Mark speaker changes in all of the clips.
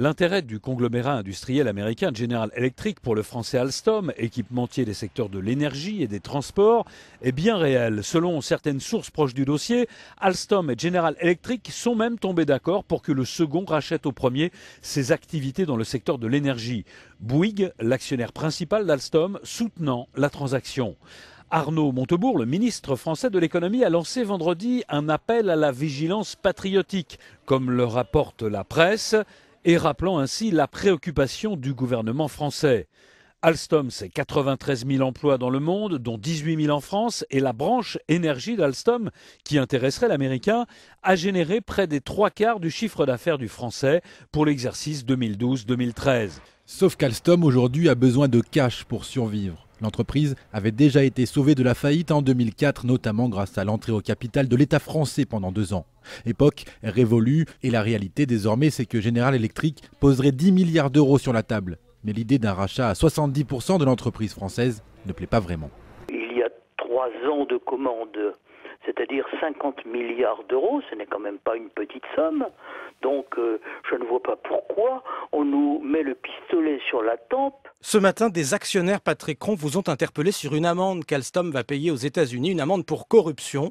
Speaker 1: L'intérêt du conglomérat industriel américain General Electric pour le français Alstom, équipementier des secteurs de l'énergie et des transports, est bien réel. Selon certaines sources proches du dossier, Alstom et General Electric sont même tombés d'accord pour que le second rachète au premier ses activités dans le secteur de l'énergie. Bouygues, l'actionnaire principal d'Alstom, soutenant la transaction. Arnaud Montebourg, le ministre français de l'économie, a lancé vendredi un appel à la vigilance patriotique, comme le rapporte la presse et rappelant ainsi la préoccupation du gouvernement français. Alstom, c'est 93 000 emplois dans le monde, dont 18 000 en France, et la branche énergie d'Alstom, qui intéresserait l'américain, a généré près des trois quarts du chiffre d'affaires du français pour l'exercice 2012-2013.
Speaker 2: Sauf qu'Alstom aujourd'hui a besoin de cash pour survivre. L'entreprise avait déjà été sauvée de la faillite en 2004, notamment grâce à l'entrée au capital de l'État français pendant deux ans. Époque révolue, et la réalité désormais, c'est que General Electric poserait 10 milliards d'euros sur la table. Mais l'idée d'un rachat à 70% de l'entreprise française ne plaît pas vraiment.
Speaker 3: Il y a trois ans de commandes c'est-à-dire 50 milliards d'euros, ce n'est quand même pas une petite somme. Donc euh, je ne vois pas pourquoi on nous met le pistolet sur la tempe.
Speaker 4: Ce matin, des actionnaires patricrons vous ont interpellé sur une amende qu'Alstom va payer aux États-Unis, une amende pour corruption.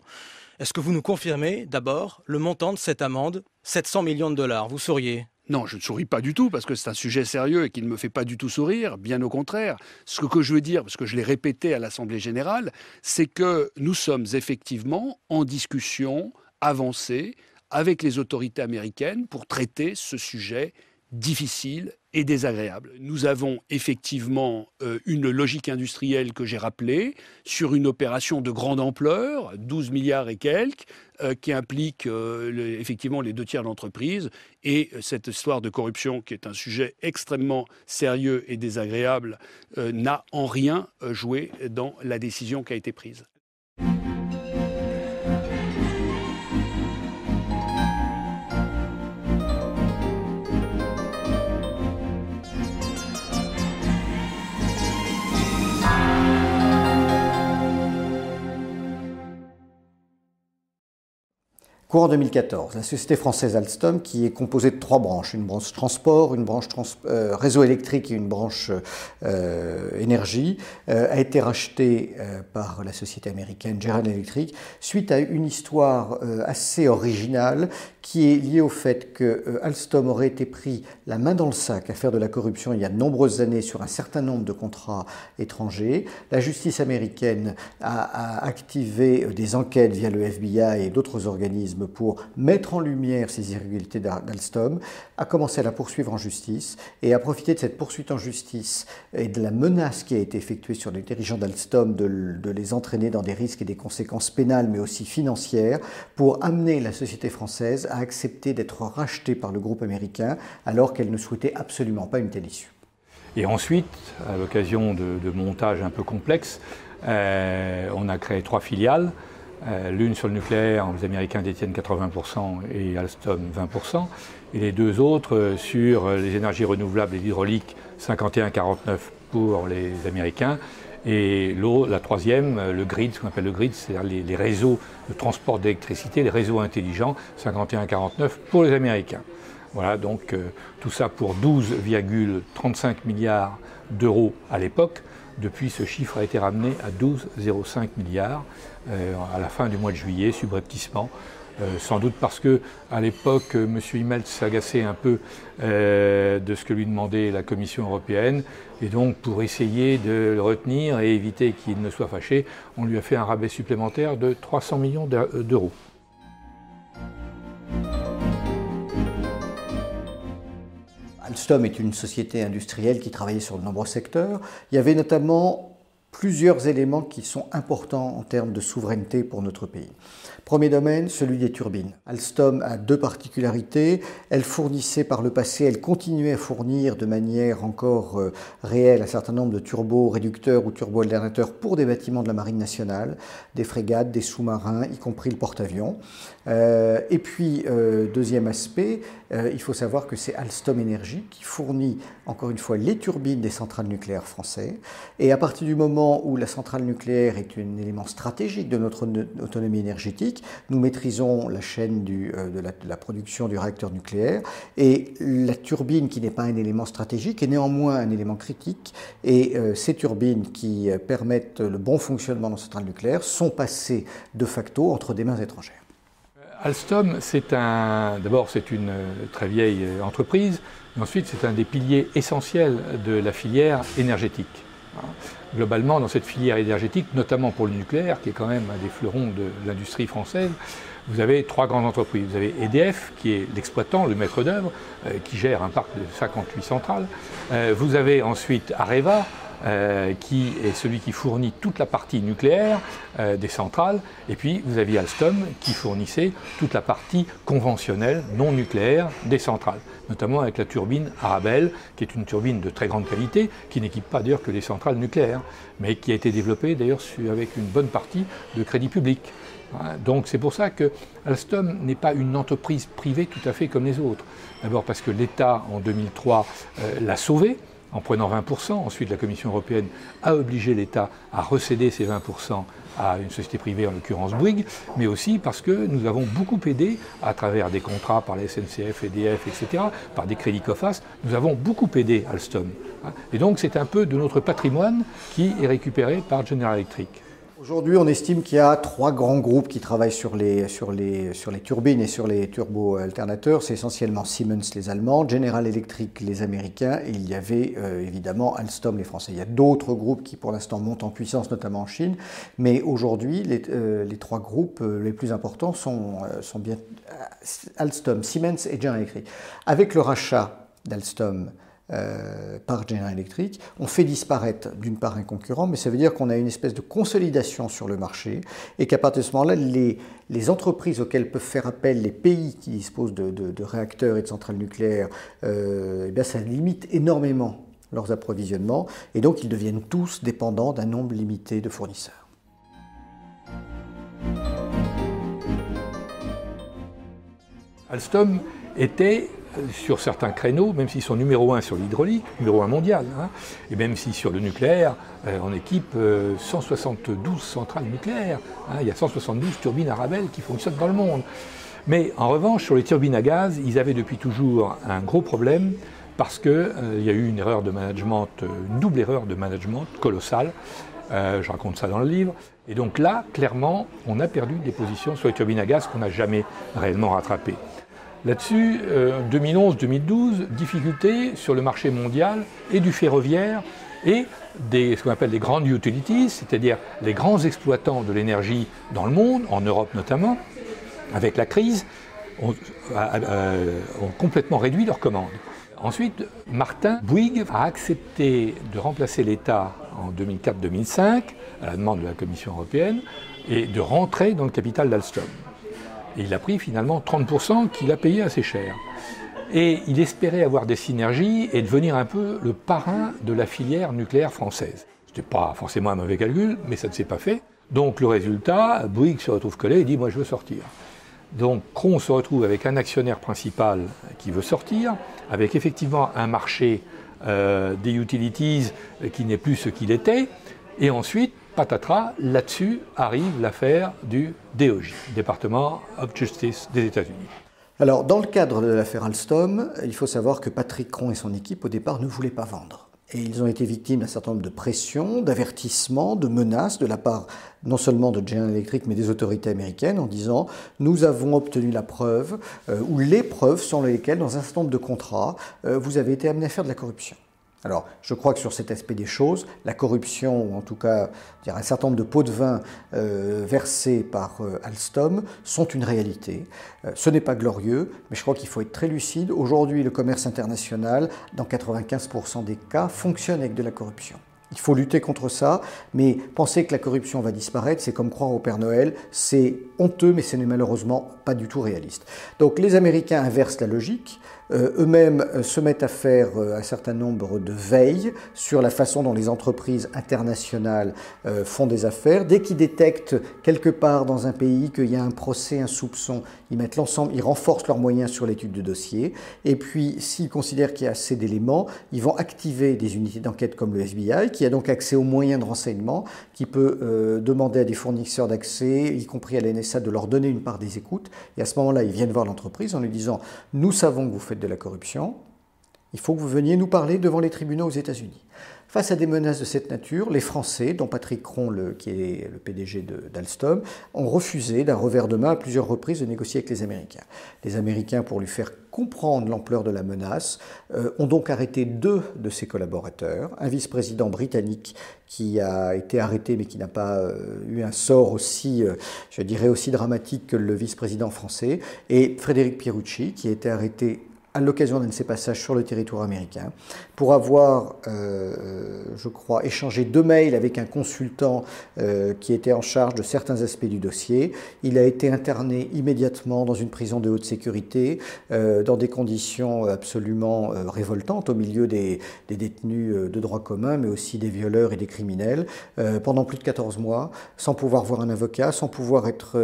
Speaker 4: Est-ce que vous nous confirmez d'abord le montant de cette amende 700 millions de dollars, vous sauriez?
Speaker 5: Non, je ne souris pas du tout parce que c'est un sujet sérieux et qui ne me fait pas du tout sourire, bien au contraire. Ce que je veux dire, parce que je l'ai répété à l'Assemblée générale, c'est que nous sommes effectivement en discussion avancée avec les autorités américaines pour traiter ce sujet difficile et désagréable. Nous avons effectivement euh, une logique industrielle que j'ai rappelée sur une opération de grande ampleur, 12 milliards et quelques, euh, qui implique euh, effectivement les deux tiers de l'entreprise et cette histoire de corruption qui est un sujet extrêmement sérieux et désagréable n'a en rien joué dans la décision qui a été prise.
Speaker 6: Courant 2014, la société française Alstom, qui est composée de trois branches, une branche transport, une branche euh, réseau électrique et une branche euh, énergie, euh, a été rachetée par la société américaine General Electric suite à une histoire assez originale qui est liée au fait que Alstom aurait été pris la main dans le sac à faire de la corruption il y a de nombreuses années sur un certain nombre de contrats étrangers. La justice américaine a, a activé des enquêtes via le FBI et d'autres organismes pour mettre en lumière ces irrégularités d'Alstom, a commencé à la poursuivre en justice et a profité de cette poursuite en justice et de la menace qui a été effectuée sur les dirigeants d'Alstom de, les entraîner dans des risques et des conséquences pénales mais aussi financières pour amener la société française à accepter d'être rachetée par le groupe américain alors qu'elle ne souhaitait absolument pas une telle issue.
Speaker 7: Et ensuite, à l'occasion de, montages un peu complexes, euh, on a créé trois filiales. Euh, l'une sur le nucléaire, les Américains détiennent 80% et Alstom 20%, et les deux autres euh, sur les énergies renouvelables et l'hydraulique, 51-49 pour les Américains. Et la troisième, euh, le grid, ce qu'on appelle le grid, c'est-à-dire les, réseaux de transport d'électricité, les réseaux intelligents, 51-49 pour les Américains. Voilà, donc tout ça pour 12,35 milliards d'euros à l'époque. Depuis, ce chiffre a été ramené à 12,05 milliards euh, à la fin du mois de juillet, subrepticement. Euh, sans doute parce que à l'époque, euh, M. Immelt s'agaçait un peu de ce que lui demandait la Commission européenne, et donc pour essayer de le retenir et éviter qu'il ne soit fâché, on lui a fait un rabais supplémentaire de 300 millions d'euros.
Speaker 6: Alstom est une société industrielle qui travaillait sur de nombreux secteurs. Il y avait notamment plusieurs éléments qui sont importants en termes de souveraineté pour notre pays. Premier domaine, celui des turbines. Alstom a deux particularités. Elle fournissait par le passé, elle continuait à fournir de manière encore euh, réelle un certain nombre de turbo-réducteurs ou turbo-alternateurs pour des bâtiments de la Marine nationale, des frégates, des sous-marins, y compris le porte-avions. Euh, et puis, euh, deuxième aspect, il faut savoir que c'est Alstom Energy qui fournit, encore une fois, les turbines des centrales nucléaires français. Et à partir du moment où la centrale nucléaire est un élément stratégique de notre autonomie énergétique, nous maîtrisons la chaîne euh, de, la, production du réacteur nucléaire et la turbine qui n'est pas un élément stratégique est néanmoins un élément critique et euh, ces turbines qui permettent le bon fonctionnement de la centrale nucléaire sont passées de facto entre des mains étrangères.
Speaker 7: Alstom, c'est un, d'abord c'est une très vieille entreprise, mais ensuite c'est un des piliers essentiels de la filière énergétique. Globalement, dans cette filière énergétique, notamment pour le nucléaire, qui est quand même un des fleurons de l'industrie française, vous avez trois grandes entreprises. Vous avez EDF, qui est l'exploitant, le maître d'œuvre, euh, qui gère un parc de 58 centrales. Euh, vous avez ensuite Areva, euh, qui est celui qui fournit toute la partie nucléaire euh, des centrales, et puis vous aviez Alstom qui fournissait toute la partie conventionnelle, non nucléaire, des centrales, notamment avec la turbine Arabelle, qui est une turbine de très grande qualité, qui n'équipe pas d'ailleurs que les centrales nucléaires, mais qui a été développée d'ailleurs avec une bonne partie de crédit public. Donc c'est pour ça que Alstom n'est pas une entreprise privée tout à fait comme les autres. D'abord parce que l'État, en 2003, euh, l'a sauvée en prenant 20%. Ensuite, la Commission européenne a obligé l'État à recéder ces 20% à une société privée, en l'occurrence Bouygues, mais aussi parce que nous avons beaucoup aidé, à travers des contrats par la SNCF, EDF, etc., par des crédits COFAS, nous avons beaucoup aidé Alstom. Et donc c'est un peu de notre patrimoine qui est récupéré par General Electric.
Speaker 6: Aujourd'hui, on estime qu'il y a trois grands groupes qui travaillent sur les, sur les, sur les turbines et sur les turbo-alternateurs. C'est essentiellement Siemens, les Allemands, General Electric, les Américains, et il y avait euh, évidemment Alstom, les Français. Il y a d'autres groupes qui, pour l'instant, montent en puissance, notamment en Chine. Mais aujourd'hui, les, euh, les, trois groupes euh, les plus importants sont, sont bien Alstom, Siemens et General Electric. Avec le rachat d'Alstom, euh, par General Electric. On fait disparaître d'une part un concurrent, mais ça veut dire qu'on a une espèce de consolidation sur le marché et qu'à partir de ce moment-là, les, les, entreprises auxquelles peuvent faire appel les pays qui disposent de, réacteurs et de centrales nucléaires, euh, eh bien ça limite énormément leurs approvisionnements et donc ils deviennent tous dépendants d'un nombre limité de fournisseurs.
Speaker 7: Alstom était sur certains créneaux, même s'ils sont numéro un sur l'hydraulique, numéro un mondial, hein, et même si sur le nucléaire, euh, on équipe 172 euh, centrales nucléaires. Hein, il y a 172 turbines Arabelle qui fonctionnent dans le monde. Mais en revanche, sur les turbines à gaz, ils avaient depuis toujours un gros problème parce qu'il euh, y a eu une erreur de management, une double erreur de management colossale. je raconte ça dans le livre. Et donc là, clairement, on a perdu des positions sur les turbines à gaz qu'on n'a jamais réellement rattrapées. Là-dessus, 2011-2012, euh, difficultés sur le marché mondial et du ferroviaire et des, ce qu'on appelle les grandes utilities, c'est-à-dire les grands exploitants de l'énergie dans le monde, en Europe notamment, avec la crise, ont, euh, ont complètement réduit leurs commandes. Ensuite, Martin Bouygues a accepté de remplacer l'État en 2004-2005, à la demande de la Commission européenne, et de rentrer dans le capital d'Alstom. Et il a pris finalement 30% qu'il a payé assez cher. Et il espérait avoir des synergies et devenir un peu le parrain de la filière nucléaire française. Ce n'était pas forcément un mauvais calcul, mais ça ne s'est pas fait. Donc le résultat, Bouygues se retrouve collé et dit Moi je veux sortir. Donc Cron se retrouve avec un actionnaire principal qui veut sortir, avec effectivement un marché euh, des utilities qui n'est plus ce qu'il était, et ensuite patatras, là-dessus arrive l'affaire du DOJ, Département of Justice des États-Unis.
Speaker 6: Alors, dans le cadre de l'affaire Alstom, il faut savoir que Patrick Cron et son équipe, au départ, ne voulaient pas vendre. Et ils ont été victimes d'un certain nombre de pressions, d'avertissements, de menaces de la part non seulement de General Electric, mais des autorités américaines en disant nous avons obtenu la preuve euh, ou les preuves sur lesquelles, dans un certain nombre de contrats, euh, vous avez été amené à faire de la corruption. Alors, je crois que sur cet aspect des choses, la corruption, ou en tout cas un certain nombre de pots de vin euh, versés par euh, Alstom, sont une réalité. Euh, ce n'est pas glorieux, mais je crois qu'il faut être très lucide. Aujourd'hui, le commerce international, dans 95% des cas, fonctionne avec de la corruption. Il faut lutter contre ça, mais penser que la corruption va disparaître, c'est comme croire au Père Noël, c'est honteux, mais ce n'est malheureusement pas du tout réaliste. Donc les Américains inversent la logique. Euh, eux-mêmes euh, se mettent à faire euh, un certain nombre de veilles sur la façon dont les entreprises internationales font des affaires. Dès qu'ils détectent quelque part dans un pays qu'il y a un procès, un soupçon, ils mettent l'ensemble, ils renforcent leurs moyens sur l'étude de dossier. Et puis, s'ils considèrent qu'il y a assez d'éléments, ils vont activer des unités d'enquête comme le FBI, qui a donc accès aux moyens de renseignement, qui peut demander à des fournisseurs d'accès, y compris à l'NSA, de leur donner une part des écoutes. Et à ce moment-là, ils viennent voir l'entreprise en lui disant Nous savons que vous faites de la corruption, il faut que vous veniez nous parler devant les tribunaux aux États-Unis. Face à des menaces de cette nature, les Français, dont Patrick Cron, qui est le PDG d'Alstom, ont refusé d'un revers de main à plusieurs reprises de négocier avec les Américains. Les Américains, pour lui faire comprendre l'ampleur de la menace, euh, ont donc arrêté deux de ses collaborateurs, un vice-président britannique qui a été arrêté mais qui n'a pas euh, eu un sort aussi, euh, je dirais, aussi dramatique que le vice-président français, et Frédéric Pierucci, qui a été arrêté l'occasion d'un de ces passages sur le territoire américain, pour avoir, euh, je crois, échangé deux mails avec un consultant euh, qui était en charge de certains aspects du dossier. Il a été interné immédiatement dans une prison de haute sécurité, euh, dans des conditions absolument révoltantes, au milieu des, des, détenus de droit commun, mais aussi des violeurs et des criminels, pendant plus de 14 mois, sans pouvoir voir un avocat, sans pouvoir être,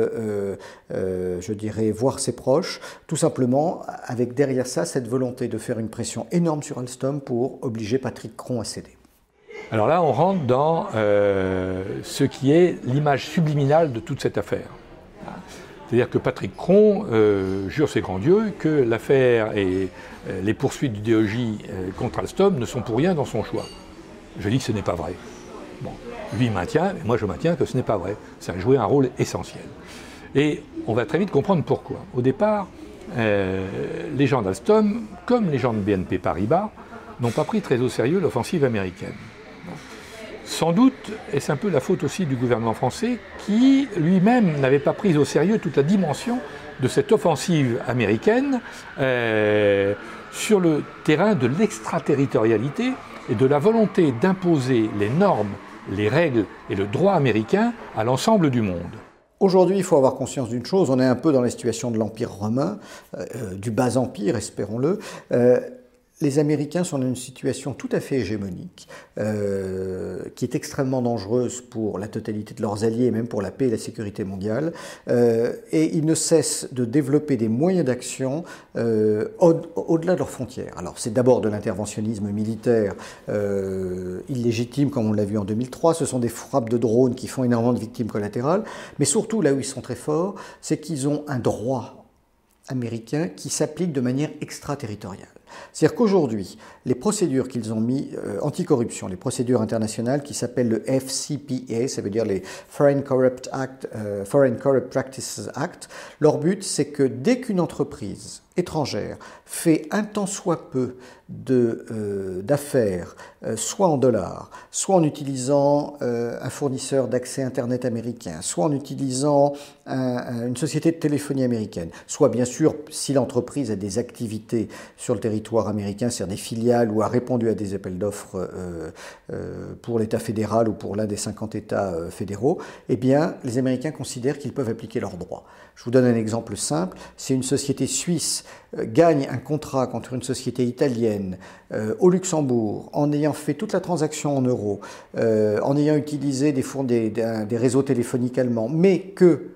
Speaker 6: je dirais, voir ses proches, tout simplement avec derrière ça cette volonté de faire une pression énorme sur Alstom pour obliger Patrick Cron à céder.
Speaker 7: Alors là, on rentre dans euh, ce qui est l'image subliminale de toute cette affaire. C'est-à-dire que Patrick Cron euh, jure ses grands dieux que l'affaire et euh, les poursuites du DOJ contre Alstom ne sont pour rien dans son choix. Je dis que ce n'est pas vrai. Bon, lui maintient, et moi je maintiens que ce n'est pas vrai. Ça a joué un rôle essentiel. Et on va très vite comprendre pourquoi. Au départ, les gens d'Alstom, comme les gens de BNP Paribas, n'ont pas pris très au sérieux l'offensive américaine. Sans doute est-ce un peu la faute aussi du gouvernement français qui lui-même n'avait pas pris au sérieux toute la dimension de cette offensive américaine euh, sur le terrain de l'extraterritorialité et de la volonté d'imposer les normes, les règles et le droit américain à l'ensemble du monde.
Speaker 6: Aujourd'hui, il faut avoir conscience d'une chose, on est un peu dans la situation de l'Empire romain, euh, euh, du bas empire, espérons-le. Les Américains sont dans une situation tout à fait hégémonique, euh, qui est extrêmement dangereuse pour la totalité de leurs alliés même pour la paix et la sécurité mondiale. Euh, et ils ne cessent de développer des moyens d'action euh, au-delà de leurs frontières. Alors c'est d'abord de l'interventionnisme militaire illégitime, comme on l'a vu en 2003. Ce sont des frappes de drones qui font énormément de victimes collatérales. Mais surtout, là où ils sont très forts, c'est qu'ils ont un droit américain qui s'applique de manière extraterritoriale. C'est-à-dire qu'aujourd'hui, les procédures qu'ils ont mis euh, anticorruption, les procédures internationales qui s'appellent le FCPA, ça veut dire les Foreign Corrupt, Act, euh, Foreign Corrupt Practices Act, leur but c'est que dès qu'une entreprise étrangère fait un tant soit peu euh, d'affaires, euh, soit en dollars, soit en utilisant un fournisseur d'accès Internet américain, soit en utilisant une société de téléphonie américaine, soit bien sûr si l'entreprise a des activités sur le territoire américain, c'est-à-dire des filiales ou a répondu à des appels d'offres pour l'État fédéral ou pour l'un des 50 États fédéraux, eh bien les Américains considèrent qu'ils peuvent appliquer leurs droits. Je vous donne un exemple simple. Si une société suisse euh, gagne un contrat contre une société italienne euh, au Luxembourg en ayant fait toute la transaction en euros, euh, en ayant utilisé des, des, des réseaux téléphoniques allemands, mais que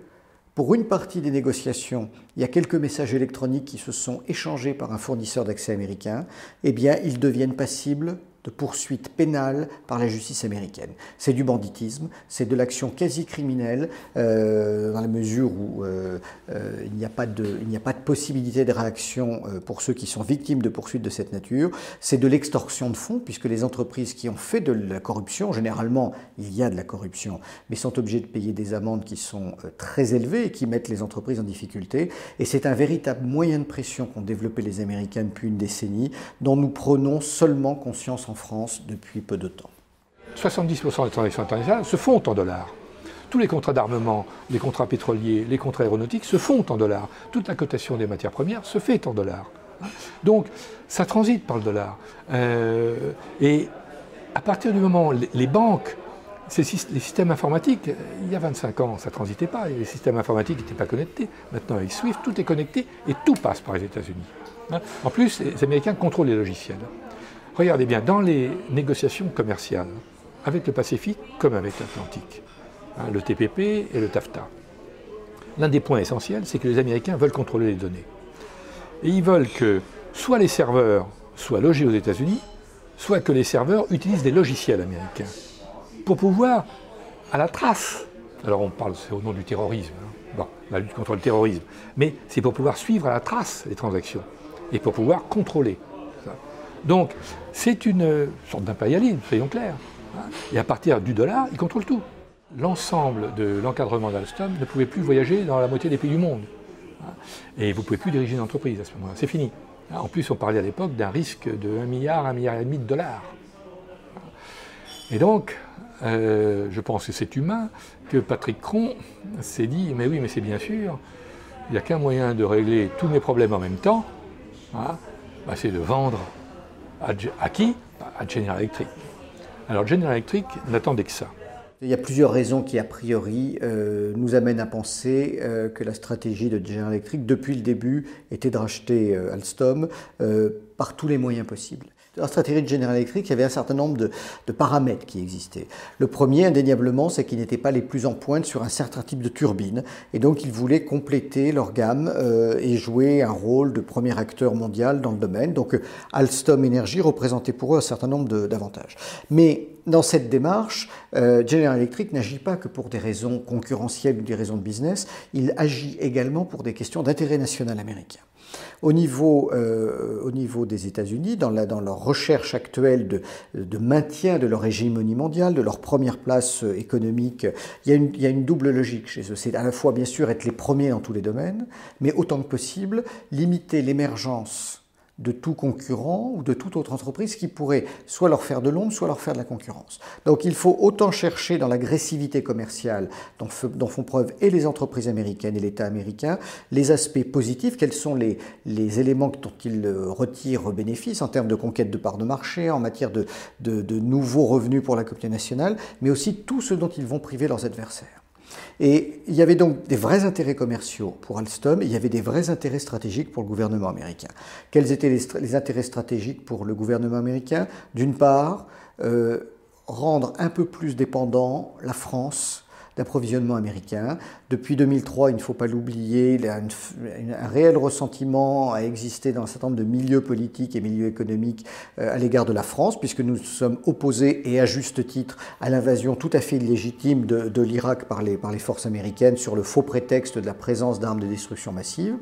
Speaker 6: pour une partie des négociations, il y a quelques messages électroniques qui se sont échangés par un fournisseur d'accès américain, eh bien, ils deviennent passibles de poursuites pénales par la justice américaine. C'est du banditisme, c'est de l'action quasi criminelle, euh, dans la mesure où euh, euh, il n'y a, a pas de possibilité de réaction pour ceux qui sont victimes de poursuites de cette nature. C'est de l'extorsion de fonds, puisque les entreprises qui ont fait de la corruption, généralement il y a de la corruption, mais sont obligées de payer des amendes qui sont très élevées et qui mettent les entreprises en difficulté. Et c'est un véritable moyen de pression qu'ont développé les Américains depuis une décennie, dont nous prenons seulement conscience en France depuis peu de temps.
Speaker 7: 70% des transactions internationales se font en dollars. Tous les contrats d'armement, les contrats pétroliers, les contrats aéronautiques se font en dollars. Toute la cotation des matières premières se fait en dollars. Donc, ça transite par le dollar. Euh, et à partir du moment où les banques les systèmes informatiques, il y a 25 ans, ça transitait pas. Les systèmes informatiques n'étaient pas connectés. Maintenant, avec SWIFT, tout est connecté et tout passe par les États-Unis. En plus, les Américains contrôlent les logiciels. Regardez bien, dans les négociations commerciales, avec le Pacifique comme avec l'Atlantique, hein, le TPP et le TAFTA, l'un des points essentiels, c'est que les Américains veulent contrôler les données. Et ils veulent que soit les serveurs soient logés aux États-Unis, soit que les serveurs utilisent des logiciels américains pour pouvoir, à la trace, alors on parle, au nom du terrorisme, hein, bon, la lutte contre le terrorisme, mais c'est pour pouvoir suivre à la trace les transactions et pour pouvoir contrôler. Donc, c'est une sorte d'impérialisme, soyons clairs. Et à partir du dollar, ils contrôlent tout. L'ensemble de l'encadrement d'Alstom ne pouvait plus voyager dans la moitié des pays du monde. Et vous ne pouvez plus diriger une entreprise à ce moment-là. C'est fini. En plus, on parlait à l'époque d'un risque de 1 milliard, 1 milliard et demi de dollars. Et donc, euh, je pense que c'est humain que Patrick Cron s'est dit, mais oui, mais c'est bien sûr, il n'y a qu'un moyen de régler tous mes problèmes en même temps, hein, bah, c'est de vendre à, qui? À General Electric. Alors General Electric n'attendait que ça.
Speaker 6: Il y a plusieurs raisons qui, a priori, euh, nous amènent à penser euh, que la stratégie de General Electric, depuis le début, était de racheter Alstom par tous les moyens possibles. Dans la stratégie de General Electric, il y avait un certain nombre de, paramètres qui existaient. Le premier, indéniablement, c'est qu'ils n'étaient pas les plus en pointe sur un certain type de turbine. Et donc, ils voulaient compléter leur gamme euh, et jouer un rôle de premier acteur mondial dans le domaine. Donc, Alstom Energy représentait pour eux un certain nombre d'avantages. Mais dans cette démarche, euh, General Electric n'agit pas que pour des raisons concurrentielles ou des raisons de business, il agit également pour des questions d'intérêt national américain. Au niveau, euh, au niveau des États-Unis, dans, leur recherche actuelle de, de, maintien de leur hégémonie mondiale, de leur première place euh, économique, il y, a une, il y a une double logique chez eux. C'est à la fois, bien sûr, être les premiers dans tous les domaines, mais autant que possible, limiter l'émergence de tout concurrent ou de toute autre entreprise qui pourrait soit leur faire de l'ombre, soit leur faire de la concurrence. Donc il faut autant chercher dans l'agressivité commerciale dont, font preuve et les entreprises américaines et l'État américain, les aspects positifs, quels sont les, éléments dont ils retirent bénéfice en termes de conquête de parts de marché, en matière de nouveaux revenus pour la communauté nationale, mais aussi tout ce dont ils vont priver leurs adversaires. Et il y avait donc des vrais intérêts commerciaux pour Alstom et il y avait des vrais intérêts stratégiques pour le gouvernement américain. Quels étaient les, intérêts stratégiques pour le gouvernement américain? D'une part, euh, rendre un peu plus dépendant la France d'approvisionnement américain. Depuis 2003, il ne faut pas l'oublier, un, réel ressentiment a existé dans un certain nombre de milieux politiques et milieux économiques euh, à l'égard de la France, puisque nous sommes opposés, et à juste titre, à l'invasion tout à fait illégitime de, l'Irak par les, forces américaines sur le faux prétexte de la présence d'armes de destruction massive.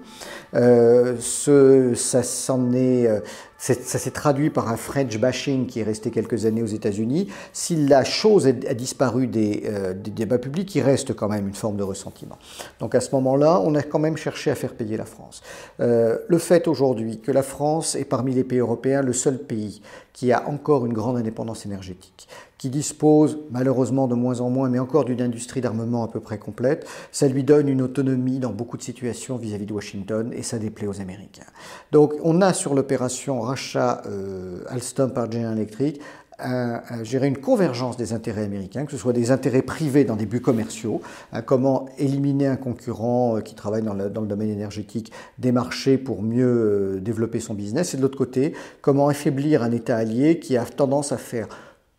Speaker 6: Euh, ça s'en est euh, ça s'est traduit par un French bashing qui est resté quelques années aux États-Unis. Si la chose a disparu euh, des, débats publics, il reste quand même une forme de ressentiment. Donc à ce moment-là, on a quand même cherché à faire payer la France. Euh, le fait aujourd'hui que la France est parmi les pays européens le seul pays qui a encore une grande indépendance énergétique, qui dispose malheureusement de moins en moins, mais encore d'une industrie d'armement à peu près complète, ça lui donne une autonomie dans beaucoup de situations vis-à-vis de Washington et ça déplaît aux Américains. Donc on a sur l'opération rachat euh, Alstom par General Electric à, gérer une convergence des intérêts américains, que ce soit des intérêts privés dans des buts commerciaux, hein, comment éliminer un concurrent euh, qui travaille dans le, domaine énergétique des marchés pour mieux euh, développer son business, et de l'autre côté, comment affaiblir un État allié qui a tendance à faire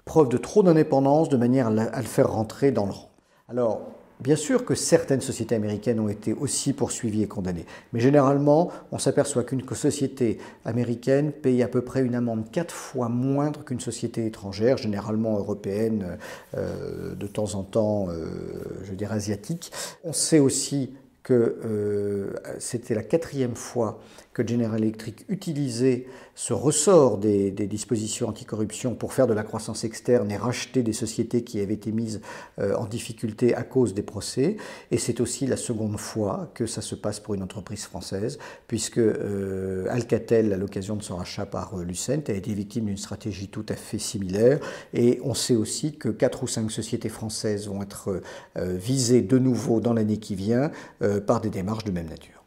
Speaker 6: preuve de trop d'indépendance de manière à le faire rentrer dans le rang. Bien sûr que certaines sociétés américaines ont été aussi poursuivies et condamnées, mais généralement, on s'aperçoit qu'une société américaine paye à peu près une amende quatre fois moindre qu'une société étrangère, généralement européenne, euh, de temps en temps, euh, je dirais asiatique. On sait aussi que euh, c'était la quatrième fois que General Electric utilisait ce ressort des, dispositions anticorruption pour faire de la croissance externe et racheter des sociétés qui avaient été mises euh, en difficulté à cause des procès. Et c'est aussi la seconde fois que ça se passe pour une entreprise française, puisque euh, Alcatel, à l'occasion de son rachat par euh, Lucent, a été victime d'une stratégie tout à fait similaire. Et on sait aussi que quatre ou cinq sociétés françaises vont être visées de nouveau dans l'année qui vient par des démarches de même nature.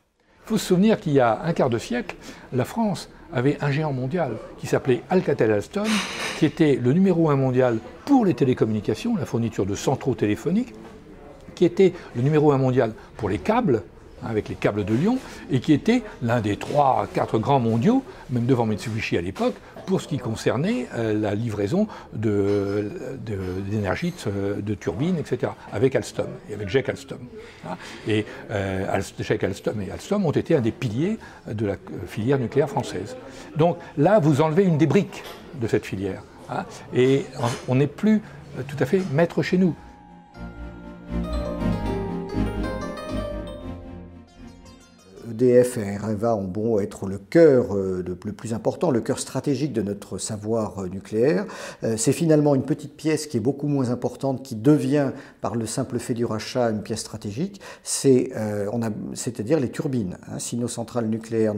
Speaker 7: Il faut se souvenir qu'il y a un quart de siècle, la France avait un géant mondial qui s'appelait Alcatel-Alstom, qui était le numéro un mondial pour les télécommunications, la fourniture de centraux téléphoniques, qui était le numéro un mondial pour les câbles, avec les câbles de Lyon, et qui était l'un des trois, quatre grands mondiaux, même devant Mitsubishi à l'époque, pour ce qui concernait euh, la livraison d'énergie de, turbines, etc., avec Alstom et avec Jack Alstom. Et euh, Jack Alstom et Alstom ont été un des piliers de la filière nucléaire française. Donc là, vous enlevez une des briques de cette filière. Hein, et on n'est plus tout à fait maître chez nous.
Speaker 6: EDF et Areva ont bon être le cœur euh, le plus important, le cœur stratégique de notre savoir euh, nucléaire. Euh, c'est finalement une petite pièce qui est beaucoup moins importante, qui devient, par le simple fait du rachat, une pièce stratégique. C'est, c'est-à-dire les turbines. Hein. Si nos centrales nucléaires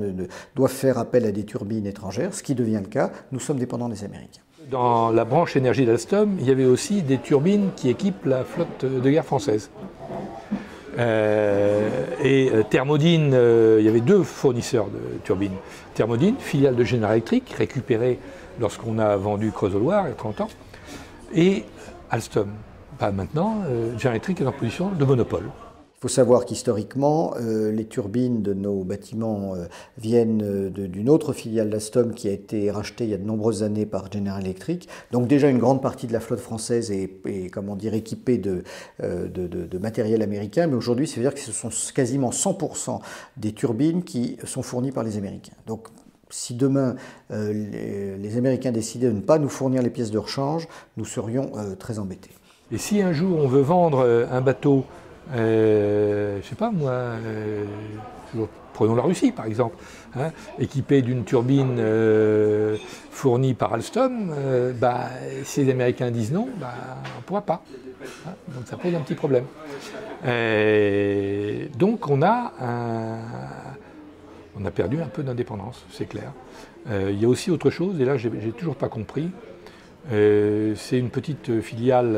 Speaker 6: doivent faire appel à des turbines étrangères, ce qui devient le cas, nous sommes dépendants des Américains.
Speaker 7: Dans la branche énergie d'Alstom, il y avait aussi des turbines qui équipent la flotte de guerre française. Et euh, Thermodine, euh, il y avait deux fournisseurs de turbines. Thermodine, filiale de General Electric, récupérée lorsqu'on a vendu Creuse-Loire il y a 30 ans, et Alstom. Pas maintenant, General Electric est en position de monopole.
Speaker 6: Il faut savoir qu'historiquement, euh, les turbines de nos bâtiments euh, viennent euh, d'une autre filiale d'Alstom qui a été rachetée il y a de nombreuses années par General Electric. Donc déjà une grande partie de la flotte française est, comment dire, équipée de, matériel américain, mais aujourd'hui, ça veut dire que ce sont quasiment 100% des turbines qui sont fournies par les Américains. Donc si demain les, Américains décidaient de ne pas nous fournir les pièces de rechange, nous serions très embêtés.
Speaker 7: Et si un jour on veut vendre un bateau euh, je sais pas moi, euh, prenons la Russie par exemple, hein, équipée d'une turbine euh, fournie par Alstom, euh, bah, si les Américains disent non, bah, on ne pourra pas. Hein, donc ça pose un petit problème. donc on a, on a perdu un peu d'indépendance, c'est clair. Il y a aussi autre chose, et là j'ai toujours pas compris, c'est une petite filiale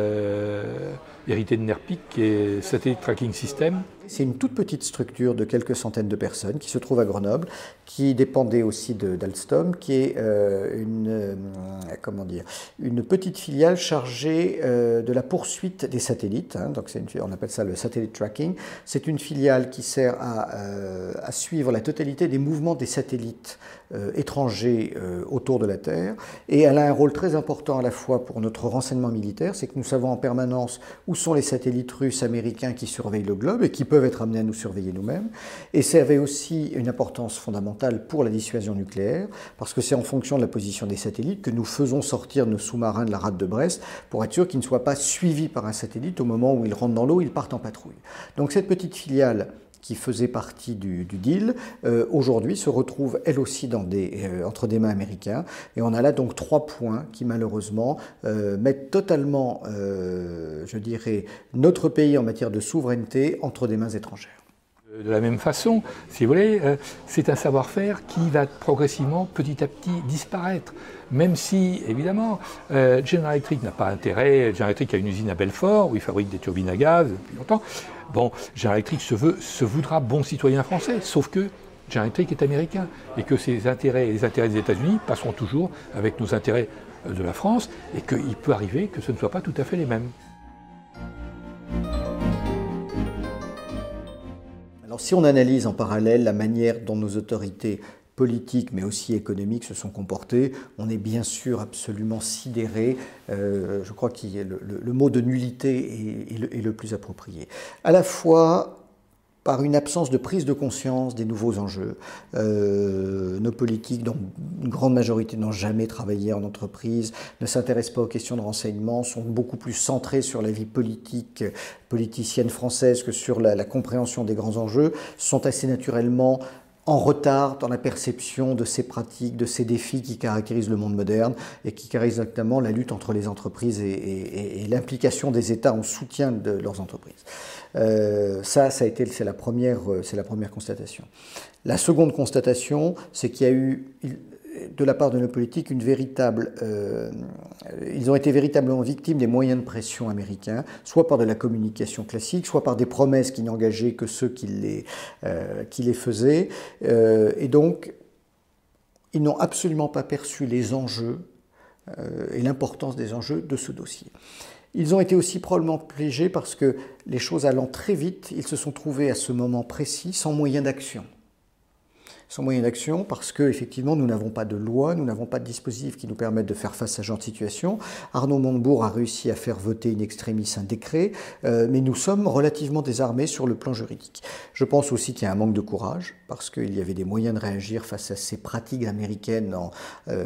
Speaker 7: hérité de NERPIC, qui est Satellite Tracking System.
Speaker 6: C'est une toute petite structure de quelques centaines de personnes qui se trouve à Grenoble, qui dépendait aussi d'Alstom, qui est euh, une, euh, comment dire, une petite filiale chargée euh, de la poursuite des satellites. Hein. donc une, on appelle ça le satellite tracking. C'est une filiale qui sert à, à, suivre la totalité des mouvements des satellites étrangers autour de la Terre. Et elle a un rôle très important à la fois pour notre renseignement militaire, c'est que nous savons en permanence où sont les satellites russes, américains qui surveillent le globe et qui peuvent être amenés à nous surveiller nous-mêmes. Et ça avait aussi une importance fondamentale pour la dissuasion nucléaire, parce que c'est en fonction de la position des satellites que nous faisons sortir nos sous-marins de la rade de Brest pour être sûr qu'ils ne soient pas suivis par un satellite au moment où ils rentrent dans l'eau, ils partent en patrouille. Donc cette petite filiale qui faisait partie du, deal, euh, aujourd'hui se retrouve elle aussi euh, entre des mains américains. Et on a là donc trois points qui malheureusement euh, mettent totalement, je dirais, notre pays en matière de souveraineté entre des mains étrangères.
Speaker 7: De la même façon, si vous voulez, c'est un savoir-faire qui va progressivement, petit à petit, disparaître. Même si, évidemment, General Electric n'a pas intérêt, General Electric a une usine à Belfort où il fabrique des turbines à gaz depuis longtemps, Bon, General Electric se, voudra bon citoyen français, sauf que General Electric est américain et que ses intérêts et les intérêts des États-Unis passeront toujours avec nos intérêts euh, de la France et qu'il peut arriver que ce ne soit pas tout à fait les mêmes.
Speaker 6: Alors si on analyse en parallèle la manière dont nos autorités politiques mais aussi économiques se sont comportés. On est bien sûr absolument sidéré. Euh, je crois que le, mot de nullité est, le, plus approprié. À la fois par une absence de prise de conscience des nouveaux enjeux. Euh, nos politiques, dont une grande majorité n'ont jamais travaillé en entreprise, ne s'intéressent pas aux questions de renseignement, sont beaucoup plus centrés sur la vie politique, politicienne française que sur la compréhension des grands enjeux, sont assez naturellement en retard dans la perception de ces pratiques, de ces défis qui caractérisent le monde moderne et qui caractérisent exactement la lutte entre les entreprises et, l'implication des États en soutien de leurs entreprises. Euh, ça, ça a été, c'est la première, c'est la première constatation. La seconde constatation, c'est qu'il y a eu, de la part de nos politiques une véritable. Euh, ils ont été véritablement victimes des moyens de pression américains, soit par de la communication classique, soit par des promesses qui n'engageaient que ceux qui les, euh, faisaient. Euh, et donc, ils n'ont absolument pas perçu les enjeux et l'importance des enjeux de ce dossier. Ils ont été aussi probablement piégés parce que les choses allant très vite, ils se sont trouvés à ce moment précis sans moyen d'action sans moyen d'action parce que effectivement nous n'avons pas de loi, nous n'avons pas de dispositif qui nous permettent de faire face à ce genre de situation. Arnaud Montebourg a réussi à faire voter in extremis un décret, euh, mais nous sommes relativement désarmés sur le plan juridique. Je pense aussi qu'il y a un manque de courage parce qu'il y avait des moyens de réagir face à ces pratiques américaines en, euh,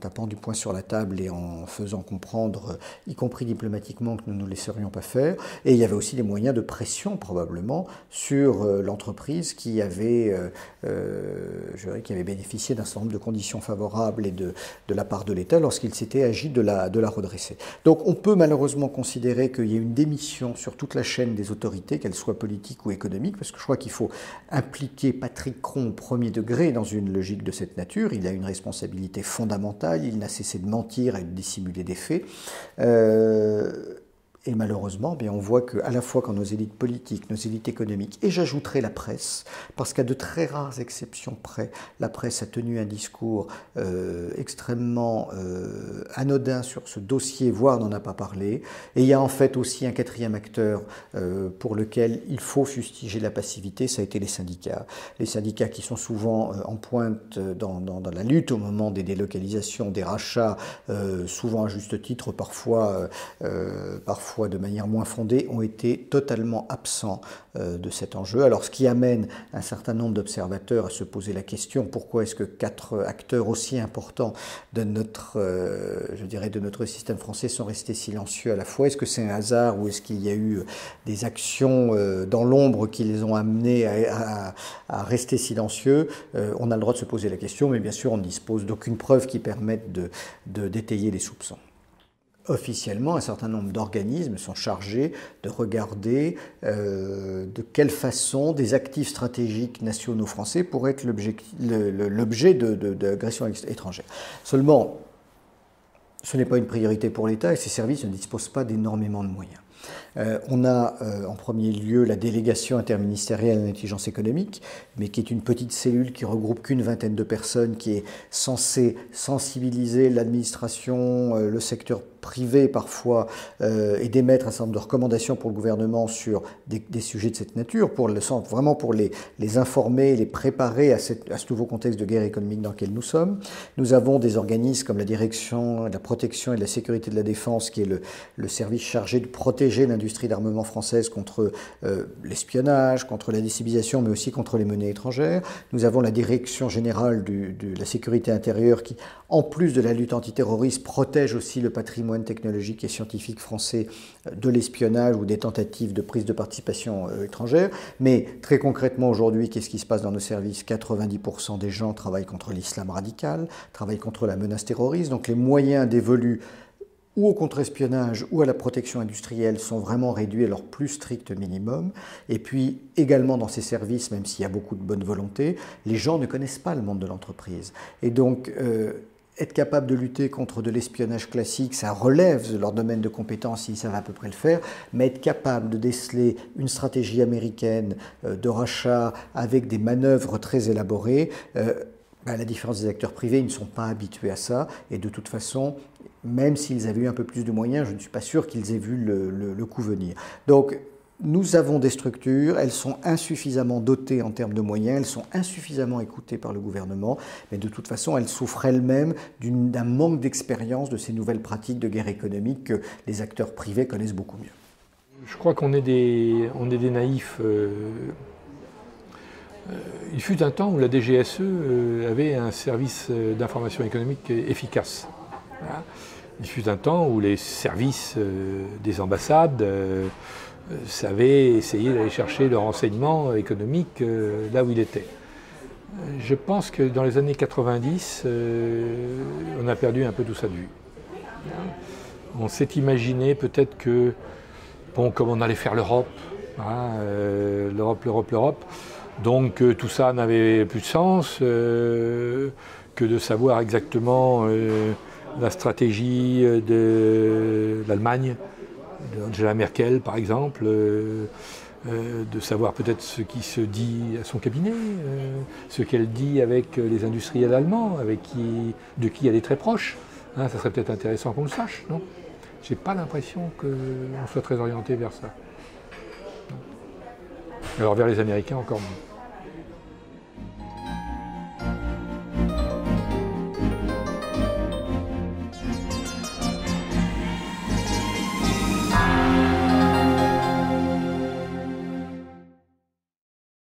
Speaker 6: tapant du poing sur la table et en faisant comprendre, y compris diplomatiquement, que nous ne laisserions pas faire. Et il y avait aussi des moyens de pression probablement sur euh, l'entreprise qui avait je dirais, qui avait bénéficié d'un certain nombre de conditions favorables et de, de la part de l'État lorsqu'il s'était agi de la, de la redresser. Donc on peut malheureusement considérer qu'il y a une démission sur toute la chaîne des autorités, qu'elles soient politiques ou économiques, parce que je crois qu'il faut impliquer Patrick Cron au premier degré dans une logique de cette nature. Il a une responsabilité fondamentale, il n'a cessé de mentir et de dissimuler des faits. Euh, et malheureusement, bien, on voit qu'à la fois quand nos élites politiques, nos élites économiques, et j'ajouterai la presse, parce qu'à de très rares exceptions près, la presse a tenu un discours euh, extrêmement euh, anodin sur ce dossier, voire n'en a pas parlé. Et il y a en fait aussi un quatrième acteur euh, pour lequel il faut fustiger la passivité, ça a été les syndicats. Les syndicats qui sont souvent en pointe dans, dans, dans, la lutte au moment des délocalisations, des rachats, souvent à juste titre, parfois, parfois de manière moins fondée, ont été totalement absents euh, de cet enjeu. Alors ce qui amène un certain nombre d'observateurs à se poser la question pourquoi est-ce que quatre acteurs aussi importants de notre, euh, je dirais, de notre système français sont restés silencieux à la fois? Est-ce que c'est un hasard ou est-ce qu'il y a eu des actions euh, dans l'ombre qui les ont amenés à, rester silencieux? On a le droit de se poser la question, mais bien sûr on ne dispose d'aucune preuve qui permette de, de détailler les soupçons officiellement, un certain nombre d'organismes sont chargés de regarder euh, de quelle façon des actifs stratégiques nationaux français pourraient être l'objet d'agressions étrangères. Seulement, ce n'est pas une priorité pour l'État et ces services ne disposent pas d'énormément de moyens. Euh, on a euh, en premier lieu la délégation interministérielle à l'intelligence économique, mais qui est une petite cellule qui regroupe qu'une vingtaine de personnes, qui est censée sensibiliser l'administration, le secteur privé parfois euh, et d'émettre un certain nombre de recommandations pour le gouvernement sur des, sujets de cette nature, pour vraiment pour les, informer, les préparer à, ce nouveau contexte de guerre économique dans lequel nous sommes. Nous avons des organismes comme la direction de la protection et de la sécurité de la défense, qui est le service chargé de protéger l'industrie d'armement française contre euh, l'espionnage, contre la décivilisation, mais aussi contre les monnaies étrangères. Nous avons la direction générale de la sécurité intérieure qui, en plus de la lutte antiterroriste, protège aussi le patrimoine technologique et scientifique français euh, de l'espionnage ou des tentatives de prise de participation euh, étrangère. Mais très concrètement aujourd'hui, qu'est-ce qui se passe dans nos services? 90% des gens travaillent contre l'islam radical, travaillent contre la menace terroriste. Donc les moyens dévolus ou au contre-espionnage ou à la protection industrielle sont vraiment réduits à leur plus strict minimum. Et puis également dans ces services, même s'il y a beaucoup de bonne volonté, les gens ne connaissent pas le monde de l'entreprise. Et donc euh, être capable de lutter contre de l'espionnage classique, ça relève de leur domaine de compétence, ils savent à peu près le faire, mais être capable de déceler une stratégie américaine euh, de rachat avec des manœuvres très élaborées, euh, à la différence des acteurs privés, ils ne sont pas habitués à ça, et de toute façon, même s'ils avaient eu un peu plus de moyens, je ne suis pas sûr qu'ils aient vu le, le coup venir. Donc, nous avons des structures, elles sont insuffisamment dotées en termes de moyens, elles sont insuffisamment écoutées par le gouvernement, mais de toute façon, elles souffrent elles-mêmes d'un manque d'expérience de ces nouvelles pratiques de guerre économique que les acteurs privés connaissent beaucoup mieux.
Speaker 7: Je crois qu'on est, est des naïfs. Euh, il fut un temps où la DGSE euh, avait un service d'information économique efficace. Il fut un temps où les services des ambassades savait essayer d'aller chercher le renseignement économique euh, là où il était. Je pense que dans les années 90, euh, on a perdu un peu tout ça de vue. On s'est imaginé peut-être que, bon, comme on allait faire l'Europe, hein, euh, l'Europe, l'Europe, l'Europe, donc tout ça n'avait plus de sens que de savoir exactement la stratégie de l'Allemagne d'Angela Merkel, par exemple, euh, euh, de savoir peut-être ce qui se dit à son cabinet, euh, ce qu'elle dit avec les industriels allemands, avec de qui elle est très proche. Hein, ça serait peut-être intéressant qu'on le sache, non? J'ai pas l'impression qu'on soit très orienté vers ça. Alors vers les Américains encore moins.